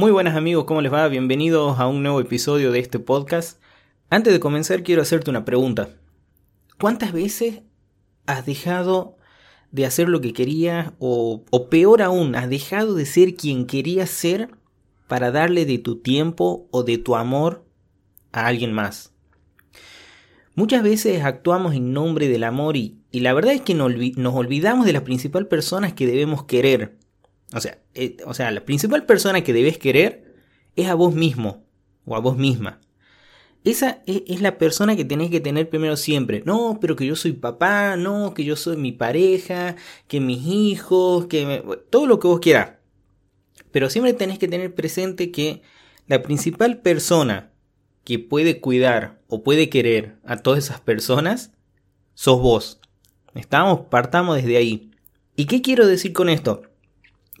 Muy buenas amigos, ¿cómo les va? Bienvenidos a un nuevo episodio de este podcast. Antes de comenzar quiero hacerte una pregunta. ¿Cuántas veces has dejado de hacer lo que querías o, peor aún, has dejado de ser quien querías ser para darle de tu tiempo o de tu amor a alguien más? Muchas veces actuamos en nombre del amor y, y la verdad es que nos, olvidamos de la principal persona que debemos querer. O sea, eh, o sea, la principal persona que debes querer es a vos mismo o a vos misma. Esa es, es, la persona que tenés que tener primero siempre. No, pero que yo soy papá, no, que yo soy mi pareja, que mis hijos, que todo lo que vos quieras. Pero siempre tenés que tener presente que la principal persona que puede cuidar o puede querer a todas esas personas sos vos. Estamos, partamos desde ahí. ¿Y qué quiero decir con esto?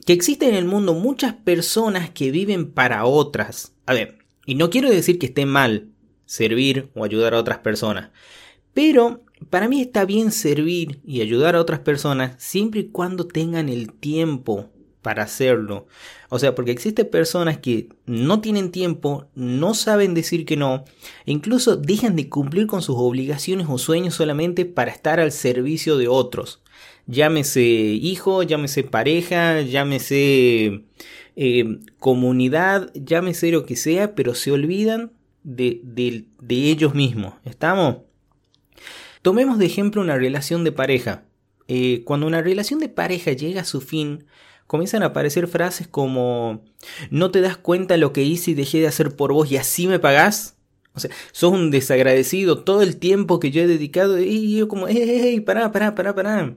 Que existen en el mundo muchas personas que viven para otras. A ver, y no quiero decir que esté mal servir o ayudar a otras personas, pero para mí está bien servir y ayudar a otras personas siempre y cuando tengan el tiempo para hacerlo. O sea, porque existen personas que no tienen tiempo, no saben decir que no, e incluso dejan de cumplir con sus obligaciones o sueños solamente para estar al servicio de otros. Llámese hijo, llámese pareja, llámese eh, comunidad, llámese lo que sea, pero se olvidan de, ellos mismos. ¿Estamos? Tomemos de ejemplo una relación de pareja. Eh, cuando una relación de pareja llega a su fin, comienzan a aparecer frases como no te das cuenta lo que hice y dejé de hacer por vos y así me pagás. O sea, sos un desagradecido todo el tiempo que yo he dedicado y yo como, hey, pará, pará, pará, pará.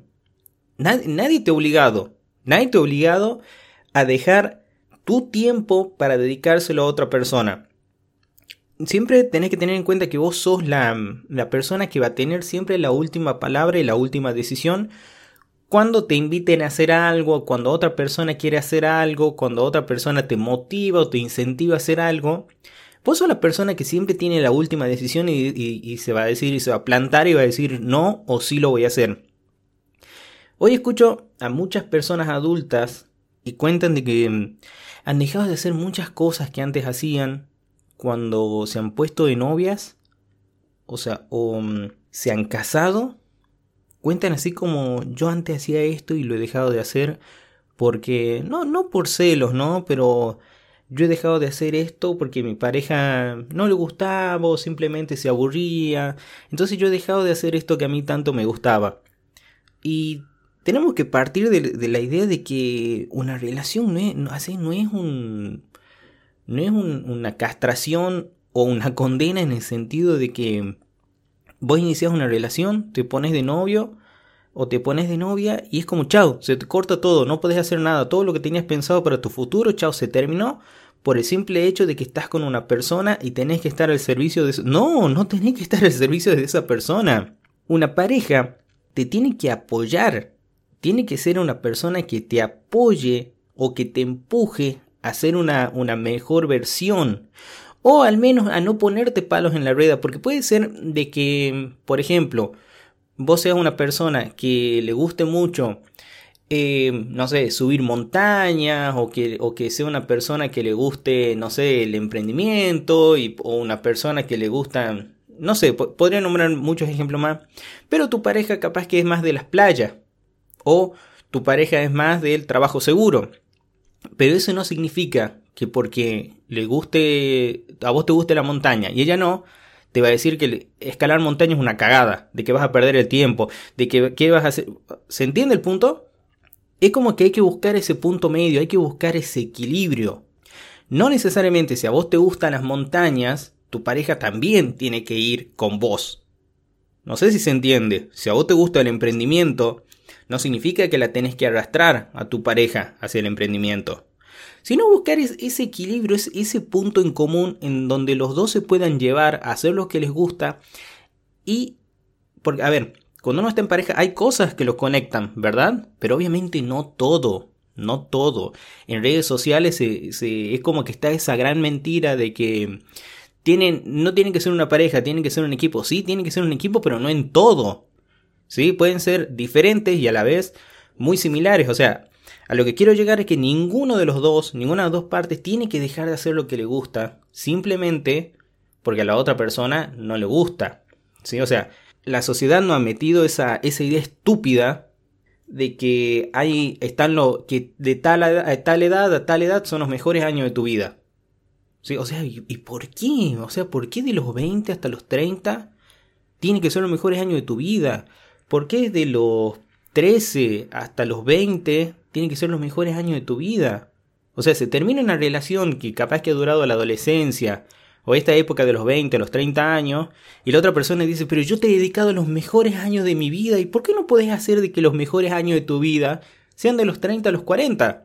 Nadie, te ha obligado, nadie te ha obligado a dejar tu tiempo para dedicárselo a otra persona. Siempre tenés que tener en cuenta que vos sos la, la persona que va a tener siempre la última palabra y la última decisión cuando te inviten a hacer algo, cuando otra persona quiere hacer algo, cuando otra persona te motiva o te incentiva a hacer algo, vos sos la persona que siempre tiene la última decisión y, se va a decir y se va a plantar y va a decir no o sí lo voy a hacer. Hoy escucho a muchas personas adultas y cuentan de que mm, han dejado de hacer muchas cosas que antes hacían cuando se han puesto de novias, o sea, o mm, se han casado cuentan así como yo antes hacía esto y lo he dejado de hacer porque no no por celos, ¿no? Pero yo he dejado de hacer esto porque mi pareja no le gustaba o simplemente se aburría. Entonces yo he dejado de hacer esto que a mí tanto me gustaba. Y tenemos que partir de, la idea de que una relación no es, no, así, no es un no es una castración o una condena en el sentido de que vos inicias una relación, te pones de novio o te pones de novia y es como chao, se te corta todo, no puedes hacer nada, todo lo que tenías pensado para tu futuro, chao, se terminó por el simple hecho de que estás con una persona y tenés que estar al servicio de eso. No, no tenés que estar al servicio de esa persona. Una pareja te tiene que apoyar, tiene que ser una persona que te apoye o que te empuje a ser una, una mejor versión. O al menos a no ponerte palos en la rueda, porque puede ser de que, por ejemplo, vos seas una persona que le guste mucho, eh, no sé, subir montañas, o que, o que sea una persona que le guste, no sé, el emprendimiento, y, o una persona que le gusta, no sé, podría nombrar muchos ejemplos más, pero tu pareja capaz que es más de las playas, o tu pareja es más del trabajo seguro. Pero eso no significa que porque le guste, a vos te guste la montaña y ella no, te va a decir que escalar montaña es una cagada, de que vas a perder el tiempo, de que ¿qué vas a hacer. ¿Se entiende el punto? Es como que hay que buscar ese punto medio, hay que buscar ese equilibrio. No necesariamente si a vos te gustan las montañas, tu pareja también tiene que ir con vos. No sé si se entiende. Si a vos te gusta el emprendimiento, no significa que la tenés que arrastrar a tu pareja hacia el emprendimiento sino buscar ese equilibrio, ese punto en común en donde los dos se puedan llevar a hacer lo que les gusta y, porque, a ver, cuando uno está en pareja hay cosas que los conectan, ¿verdad? Pero obviamente no todo, no todo. En redes sociales es como que está esa gran mentira de que tienen, no tienen que ser una pareja, tienen que ser un equipo. Sí, tienen que ser un equipo, pero no en todo. Sí, pueden ser diferentes y a la vez muy similares. O sea, A lo que quiero llegar es que ninguno de los dos, ninguna de las dos partes tiene que dejar de hacer lo que le gusta, simplemente porque a la otra persona no le gusta. ¿sí? O sea, la sociedad no ha metido esa, idea estúpida de que hay, están lo, que de tal, a tal edad a tal edad son los mejores años de tu vida. ¿Sí? O sea, ¿y, por qué? O sea, ¿por qué de los 20 hasta los 30 tienen que ser los mejores años de tu vida? ¿Por qué de los 13 hasta los 20 tienen que ser los mejores años de tu vida? O sea, se termina una relación que capaz que ha durado la adolescencia, o esta época de los 20, los 30 años, y la otra persona dice, pero yo te he dedicado los mejores años de mi vida, ¿y por qué no podés hacer de que los mejores años de tu vida sean de los 30 a los 40?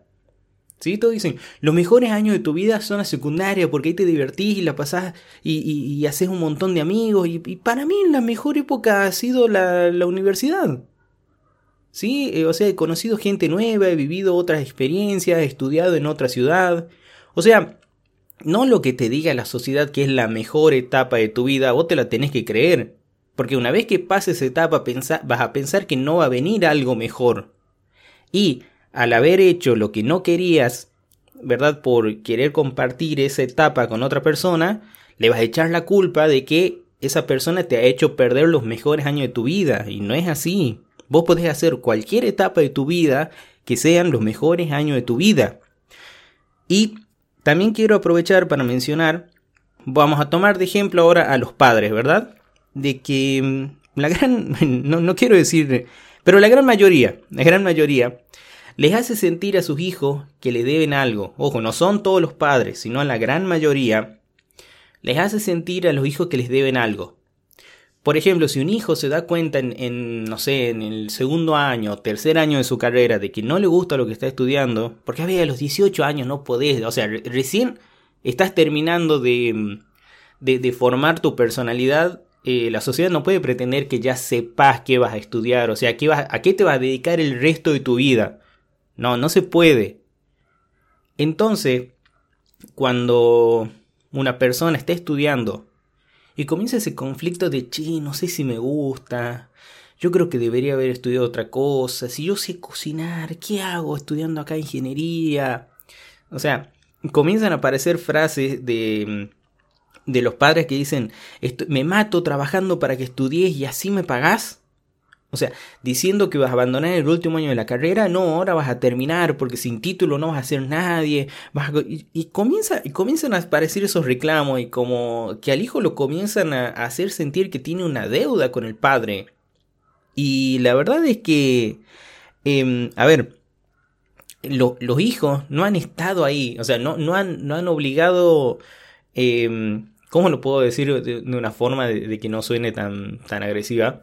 ¿Sí? Todos dicen, los mejores años de tu vida son la secundaria, porque ahí te divertís y la pasás y, haces un montón de amigos, y, para mí la mejor época ha sido la, la universidad. ¿Sí? Eh, o sea, he conocido gente nueva, he vivido otras experiencias, he estudiado en otra ciudad. O sea, no lo que te diga la sociedad que es la mejor etapa de tu vida, vos te la tenés que creer. Porque una vez que pases esa etapa vas a pensar que no va a venir algo mejor. Y al haber hecho lo que no querías, ¿verdad? Por querer compartir esa etapa con otra persona, le vas a echar la culpa de que esa persona te ha hecho perder los mejores años de tu vida. Y no es así. Vos podés hacer cualquier etapa de tu vida que sean los mejores años de tu vida. Y también quiero aprovechar para mencionar, vamos a tomar de ejemplo ahora a los padres, ¿verdad? De que mm, la gran, no, no quiero decir, pero la gran mayoría, la gran mayoría, les hace sentir a sus hijos que le deben algo. Ojo, no son todos los padres, sino la gran mayoría, les hace sentir a los hijos que les deben algo. Por ejemplo, si un hijo se da cuenta en, no sé, en el segundo año, tercer año de su carrera, de que no le gusta lo que está estudiando, porque a ver, a los 18 años no podés, o sea, recién estás terminando de, de, formar tu personalidad, eh, la sociedad no puede pretender que ya sepas qué vas a estudiar, o sea, qué vas, a qué te vas a dedicar el resto de tu vida. No, no se puede. Entonces, cuando una persona está estudiando y comienza ese conflicto de, che, no sé si me gusta, yo creo que debería haber estudiado otra cosa, si yo sé cocinar, ¿qué hago estudiando acá ingeniería? O sea, comienzan a aparecer frases de, de los padres que dicen, me mato trabajando para que estudies y así me pagás. O sea, diciendo que vas a abandonar el último año de la carrera, no, ahora vas a terminar porque sin título no vas a ser nadie. y, comienza, y comienzan a aparecer esos reclamos y como que al hijo lo comienzan a, hacer sentir que tiene una deuda con el padre. Y la verdad es que, em, a ver, los hijos no han estado ahí, o sea, no, no, han, no han obligado... Em, ¿Cómo lo puedo decir de, una forma de, que no suene tan, tan agresiva?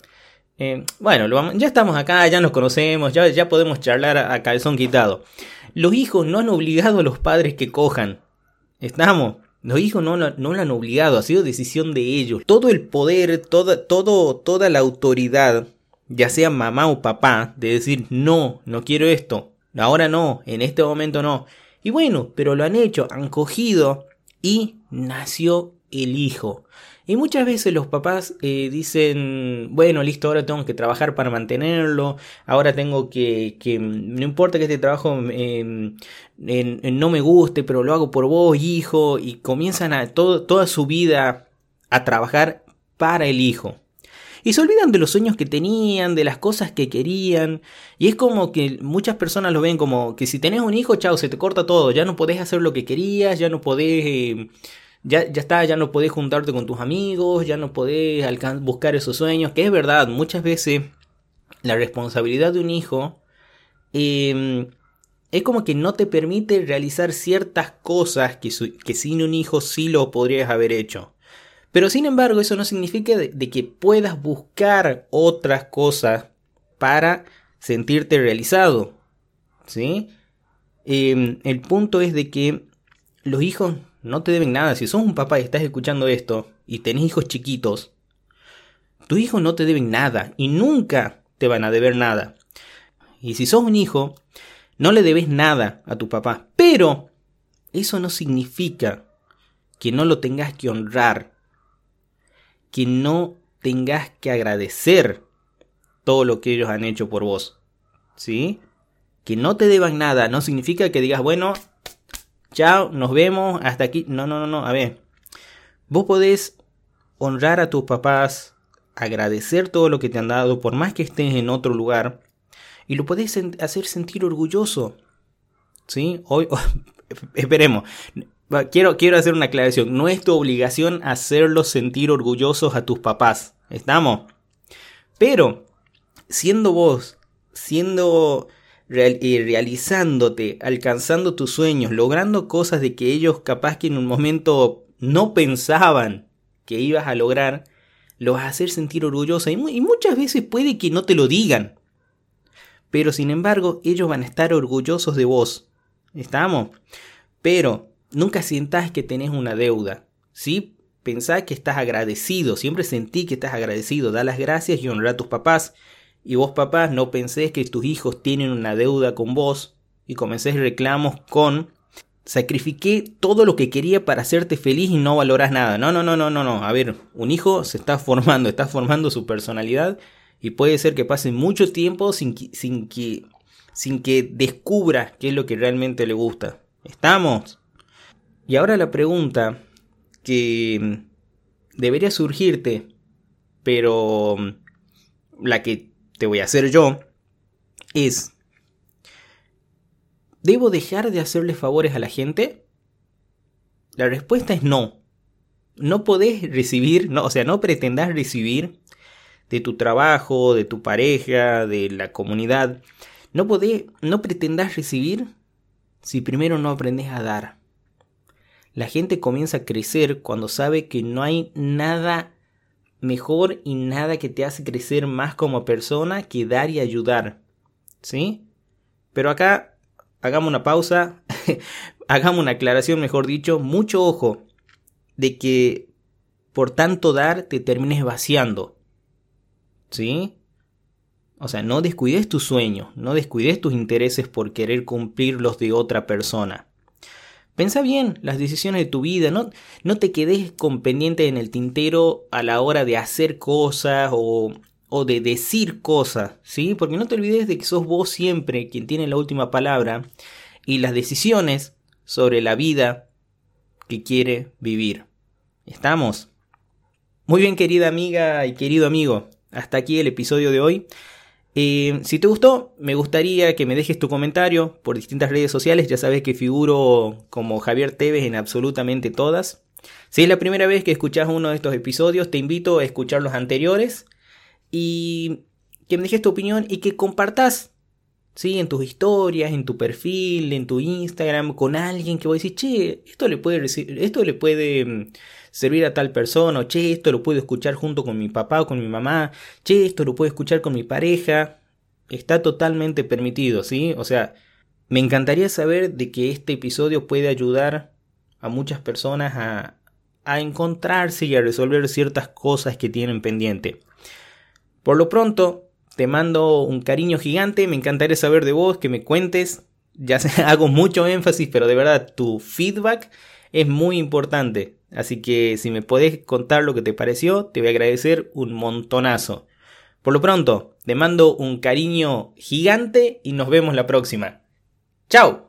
Eh, bueno, ya estamos acá, ya nos conocemos, ya, ya podemos charlar a, calzón quitado. Los hijos no han obligado a los padres que cojan. Estamos. Los hijos no, no, lo han obligado, ha sido decisión de ellos. Todo el poder, toda, todo, toda la autoridad, ya sea mamá o papá, de decir no, no quiero esto, ahora no, en este momento no. Y bueno, pero lo han hecho, han cogido y nació el hijo. Y muchas veces los papás eh, dicen, bueno, listo, ahora tengo que trabajar para mantenerlo, ahora tengo que, que no importa que este trabajo em, no me guste, pero lo hago por vos, hijo, y comienzan a toda su vida a trabajar para el hijo. Y se olvidan de los sueños que tenían, de las cosas que querían. Y es como que muchas personas lo ven como que si tenés un hijo, chao, se te corta todo. Ya no podés hacer lo que querías, ya no podés em, ya, ya está, ya no podés juntarte con tus amigos, ya no podés buscar esos sueños, que es verdad, muchas veces la responsabilidad de un hijo em, es como que no te permite realizar ciertas cosas que, sin un hijo sí lo podrías haber hecho. Pero sin embargo, eso no significa de, que puedas buscar otras cosas para sentirte realizado. ¿Sí? Em, el punto es de que los hijos no te deben nada. Si sos un papá y estás escuchando esto y tenés hijos chiquitos, tus hijos no te deben nada y nunca te van a deber nada. Y si sos un hijo, no le debes nada a tu papá. Pero eso no significa que no lo tengas que honrar, que no tengas que agradecer todo lo que ellos han hecho por vos. ¿Sí? Que no te deban nada no significa que digas, bueno, chao, nos vemos, hasta aquí. No, no, no, no, a ver. Vos podés honrar a tus papás, agradecer todo lo que te han dado, por más que estés en otro lugar, y lo podés hacer sentir orgulloso. ¿Sí? Hoy, esperemos. Quiero, quiero hacer una aclaración. No es tu obligación hacerlos sentir orgullosos a tus papás. ¿Estamos? Pero, siendo vos, siendo y realizándote, alcanzando tus sueños, logrando cosas de que ellos capaz que en un momento no pensaban que ibas a lograr, lo vas a hacer sentir orgullosa. y muchas veces puede que no te lo digan. Pero sin embargo, ellos van a estar orgullosos de vos. ¿Estamos? Pero nunca sientas que tenés una deuda. ¿Sí? Pensá que estás agradecido. Siempre sentí que estás agradecido. Da las gracias y honra a tus papás. Y vos papás no pensés que tus hijos tienen una deuda con vos y comencés reclamos con sacrifiqué todo lo que quería para hacerte feliz y no valorás nada. No, no, no, no, no, no. A ver, un hijo se está formando, está formando su personalidad y puede ser que pase mucho tiempo sin que, sin que, sin que descubra qué es lo que realmente le gusta. ¿Estamos? Y ahora la pregunta que debería surgirte, pero la que te voy a hacer yo, es, ¿debo dejar de hacerle favores a la gente? La respuesta es no. No podés recibir, no, o sea, no pretendas recibir de tu trabajo, de tu pareja, de la comunidad. No podés, no pretendas recibir si primero no aprendes a dar. La gente comienza a crecer cuando sabe que no hay nada mejor y nada que te hace crecer más como persona que dar y ayudar. ¿Sí? Pero acá hagamos una pausa, hagamos una aclaración, mejor dicho, mucho ojo de que por tanto dar te termines vaciando. ¿Sí? O sea, no descuides tus sueños, no descuides tus intereses por querer cumplir los de otra persona. Pensa bien las decisiones de tu vida, no, no te quedes con pendiente en el tintero a la hora de hacer cosas o, o de decir cosas, ¿sí? Porque no te olvides de que sos vos siempre quien tiene la última palabra y las decisiones sobre la vida que quiere vivir. ¿Estamos? Muy bien querida amiga y querido amigo, hasta aquí el episodio de hoy. Eh, si te gustó, me gustaría que me dejes tu comentario por distintas redes sociales. Ya sabes que figuro como Javier Tevez en absolutamente todas. Si es la primera vez que escuchas uno de estos episodios, te invito a escuchar los anteriores y que me dejes tu opinión y que compartas ¿sí? en tus historias, en tu perfil, en tu Instagram, con alguien que vos decís, che, esto le puede, esto le puede mm, servir a tal persona, o che, esto lo puedo escuchar junto con mi papá o con mi mamá, che, esto lo puedo escuchar con mi pareja, está totalmente permitido, ¿sí? O sea, me encantaría saber de que este episodio puede ayudar a muchas personas a, a encontrarse y a resolver ciertas cosas que tienen pendiente. Por lo pronto, te mando un cariño gigante, me encantaría saber de vos, que me cuentes, ya hago mucho énfasis, pero de verdad tu feedback es muy importante. Así que si me podés contar lo que te pareció, te voy a agradecer un montonazo. Por lo pronto, te mando un cariño gigante y nos vemos la próxima. ¡Chao!